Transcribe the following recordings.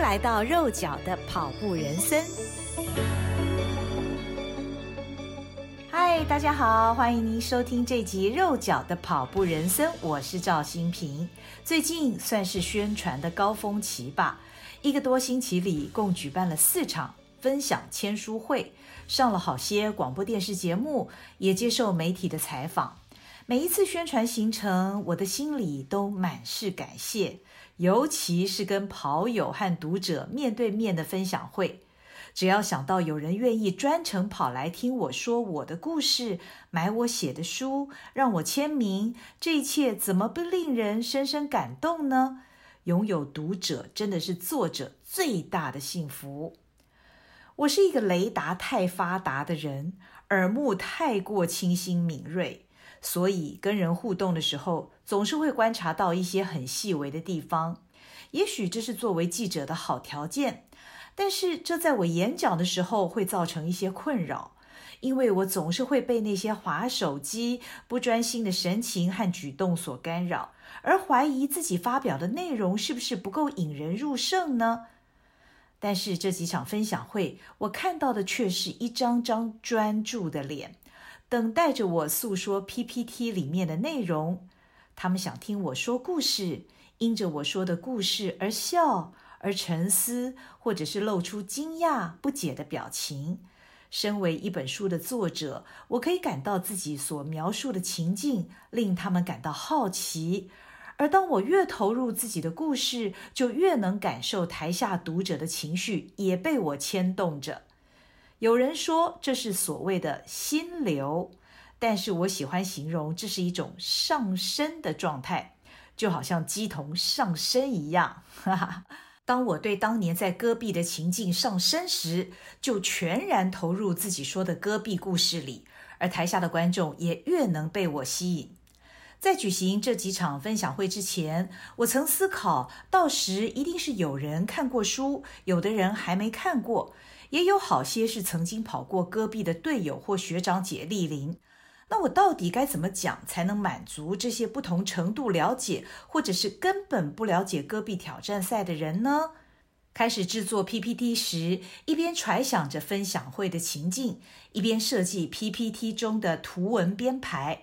来到肉脚的跑步人生。嗨，大家好，欢迎您收听这集肉脚的跑步人生，我是赵新平。最近算是宣传的高峰期吧，一个多星期里共举办了四场分享签书会，上了好些广播电视节目，也接受媒体的采访。每一次宣传行程，我的心里都满是感谢。尤其是跟跑友和读者面对面的分享会，只要想到有人愿意专程跑来听我说我的故事，买我写的书，让我签名，这一切怎么不令人深深感动呢？拥有读者真的是作者最大的幸福。我是一个雷达太发达的人，耳目太过清新敏锐。所以跟人互动的时候，总是会观察到一些很细微的地方。也许这是作为记者的好条件，但是这在我演讲的时候会造成一些困扰，因为我总是会被那些滑手机、不专心的神情和举动所干扰，而怀疑自己发表的内容是不是不够引人入胜呢？但是这几场分享会，我看到的却是一张张专注的脸。等待着我诉说 PPT 里面的内容，他们想听我说故事，因着我说的故事而笑，而沉思，或者是露出惊讶不解的表情。身为一本书的作者，我可以感到自己所描述的情境令他们感到好奇，而当我越投入自己的故事，就越能感受台下读者的情绪也被我牵动着。有人说这是所谓的心流，但是我喜欢形容这是一种上升的状态，就好像鸡同上身一样。当我对当年在戈壁的情境上升时，就全然投入自己说的戈壁故事里，而台下的观众也越能被我吸引。在举行这几场分享会之前，我曾思考，到时一定是有人看过书，有的人还没看过。也有好些是曾经跑过戈壁的队友或学长姐莅临，那我到底该怎么讲才能满足这些不同程度了解，或者是根本不了解戈壁挑战赛的人呢？开始制作 PPT 时，一边揣想着分享会的情境，一边设计 PPT 中的图文编排。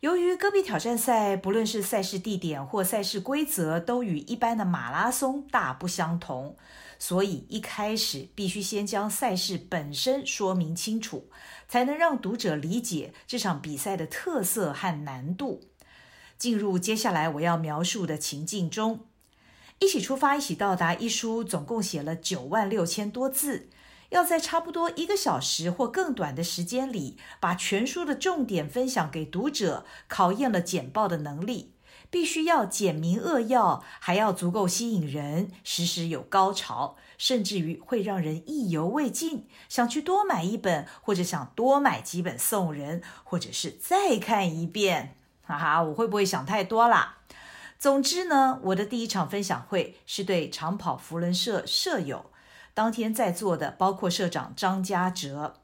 由于戈壁挑战赛不论是赛事地点或赛事规则，都与一般的马拉松大不相同。所以一开始必须先将赛事本身说明清楚，才能让读者理解这场比赛的特色和难度。进入接下来我要描述的情境中，一起出发，一起到达。一书总共写了九万六千多字，要在差不多一个小时或更短的时间里，把全书的重点分享给读者，考验了简报的能力。必须要简明扼要，还要足够吸引人，时时有高潮，甚至于会让人意犹未尽，想去多买一本，或者想多买几本送人，或者是再看一遍。哈哈，我会不会想太多啦？总之呢，我的第一场分享会是对长跑福伦社社友，当天在座的包括社长张家哲，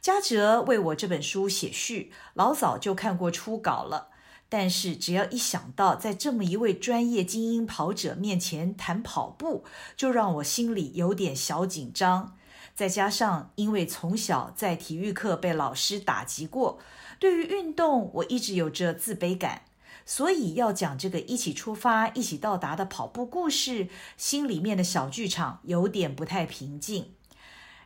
家哲为我这本书写序，老早就看过初稿了。但是，只要一想到在这么一位专业精英跑者面前谈跑步，就让我心里有点小紧张。再加上，因为从小在体育课被老师打击过，对于运动我一直有着自卑感，所以要讲这个一起出发、一起到达的跑步故事，心里面的小剧场有点不太平静。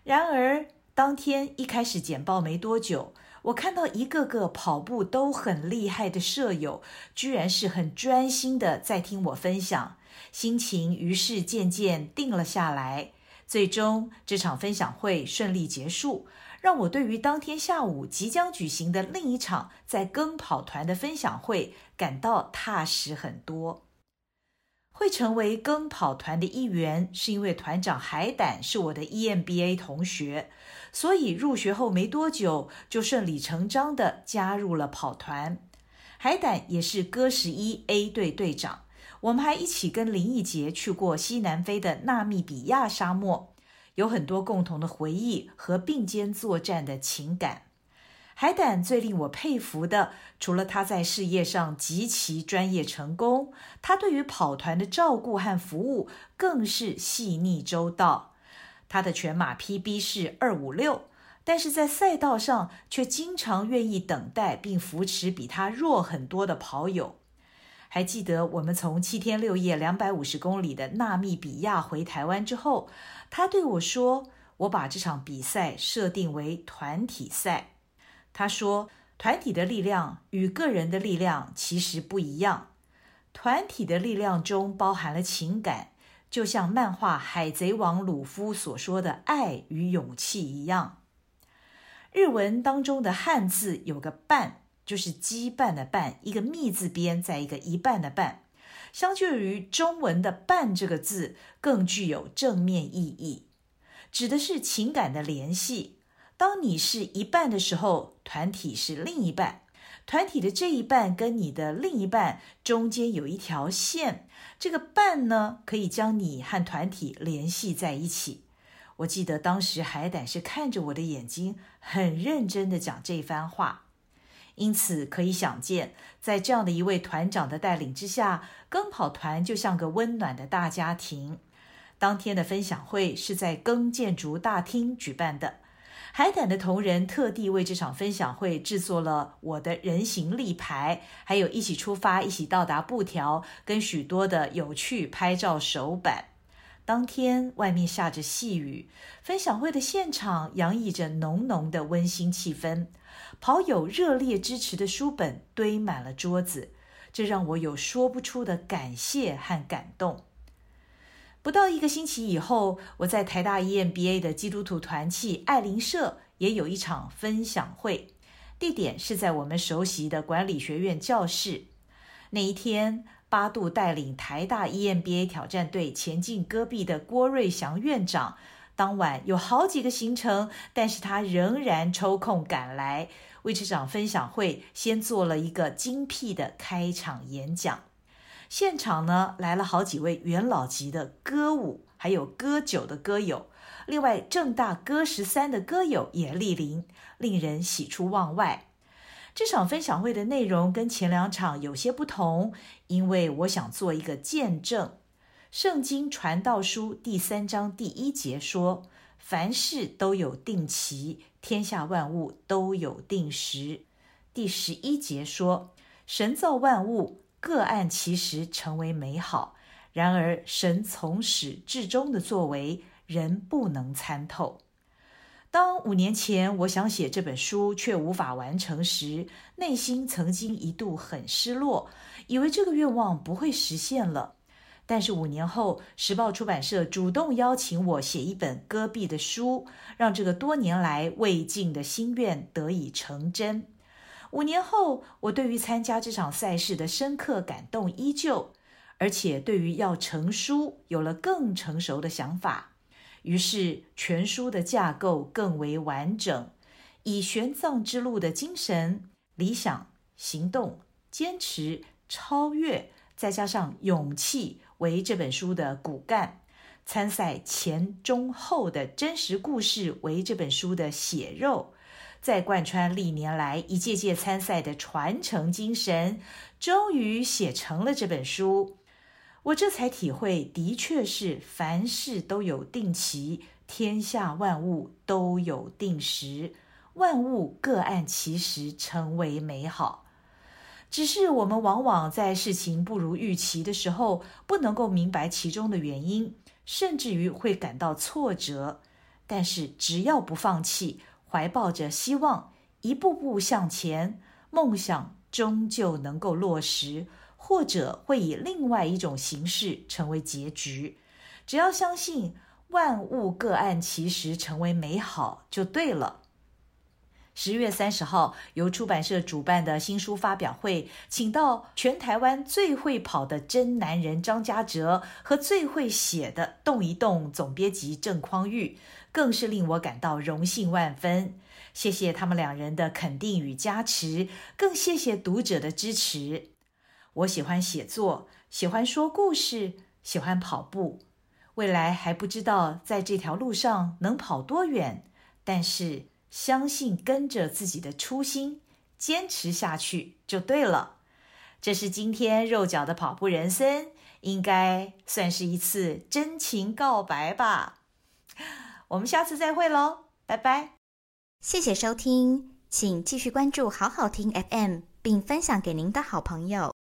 然而，当天一开始简报没多久。我看到一个个跑步都很厉害的舍友，居然是很专心的在听我分享，心情于是渐渐定了下来。最终这场分享会顺利结束，让我对于当天下午即将举行的另一场在跟跑团的分享会感到踏实很多。会成为跟跑团的一员，是因为团长海胆是我的 EMBA 同学，所以入学后没多久就顺理成章地加入了跑团。海胆也是戈十一 A 队队长，我们还一起跟林义杰去过西南非的纳米比亚沙漠，有很多共同的回忆和并肩作战的情感。海胆最令我佩服的，除了他在事业上极其专业成功，他对于跑团的照顾和服务更是细腻周到。他的全马 PB 是二五六，但是在赛道上却经常愿意等待并扶持比他弱很多的跑友。还记得我们从七天六夜两百五十公里的纳米比亚回台湾之后，他对我说：“我把这场比赛设定为团体赛。”他说：“团体的力量与个人的力量其实不一样。团体的力量中包含了情感，就像漫画《海贼王》鲁夫所说的爱与勇气一样。日文当中的汉字有个‘半’，就是羁绊的‘绊’，一个密字边，在一个一半的‘半’。相较于中文的‘绊’这个字，更具有正面意义，指的是情感的联系。”当你是一半的时候，团体是另一半。团体的这一半跟你的另一半中间有一条线，这个半呢，可以将你和团体联系在一起。我记得当时海胆是看着我的眼睛，很认真地讲这番话。因此可以想见，在这样的一位团长的带领之下，更跑团就像个温暖的大家庭。当天的分享会是在耕建筑大厅举办的。海胆的同仁特地为这场分享会制作了我的人形立牌，还有一起出发、一起到达布条，跟许多的有趣拍照手板。当天外面下着细雨，分享会的现场洋溢着浓浓的温馨气氛，跑友热烈支持的书本堆满了桌子，这让我有说不出的感谢和感动。不到一个星期以后，我在台大 EMBA 的基督徒团契爱邻舍也有一场分享会，地点是在我们熟悉的管理学院教室。那一天，八度带领台大 EMBA 挑战队前进戈壁的郭瑞祥院长，当晚有好几个行程，但是他仍然抽空赶来，为这场分享会先做了一个精辟的开场演讲。现场呢，来了好几位元老级的歌舞，还有歌酒的歌友，另外正大歌十三的歌友也莅临，令人喜出望外。这场分享会的内容跟前两场有些不同，因为我想做一个见证。圣经传道书第三章第一节说：“凡事都有定期，天下万物都有定时。”第十一节说：“神造万物。”个案其实成为美好，然而神从始至终的作为，人不能参透。当五年前我想写这本书却无法完成时，内心曾经一度很失落，以为这个愿望不会实现了。但是五年后，时报出版社主动邀请我写一本戈壁的书，让这个多年来未尽的心愿得以成真。五年后，我对于参加这场赛事的深刻感动依旧，而且对于要成书有了更成熟的想法。于是，全书的架构更为完整，以玄奘之路的精神、理想、行动、坚持、超越，再加上勇气为这本书的骨干；参赛前、中、后的真实故事为这本书的血肉。再贯穿历年来一届届参赛的传承精神，终于写成了这本书。我这才体会，的确是凡事都有定期，天下万物都有定时，万物各按其时成为美好。只是我们往往在事情不如预期的时候，不能够明白其中的原因，甚至于会感到挫折。但是只要不放弃。怀抱着希望，一步步向前，梦想终究能够落实，或者会以另外一种形式成为结局。只要相信万物各按其时成为美好，就对了。十月三十号，由出版社主办的新书发表会，请到全台湾最会跑的真男人张家哲和最会写的动一动总编辑郑匡玉，更是令我感到荣幸万分。谢谢他们两人的肯定与加持，更谢谢读者的支持。我喜欢写作，喜欢说故事，喜欢跑步。未来还不知道在这条路上能跑多远，但是。相信跟着自己的初心，坚持下去就对了。这是今天肉脚的跑步人生，应该算是一次真情告白吧。我们下次再会喽，拜拜。谢谢收听，请继续关注好好听 FM，并分享给您的好朋友。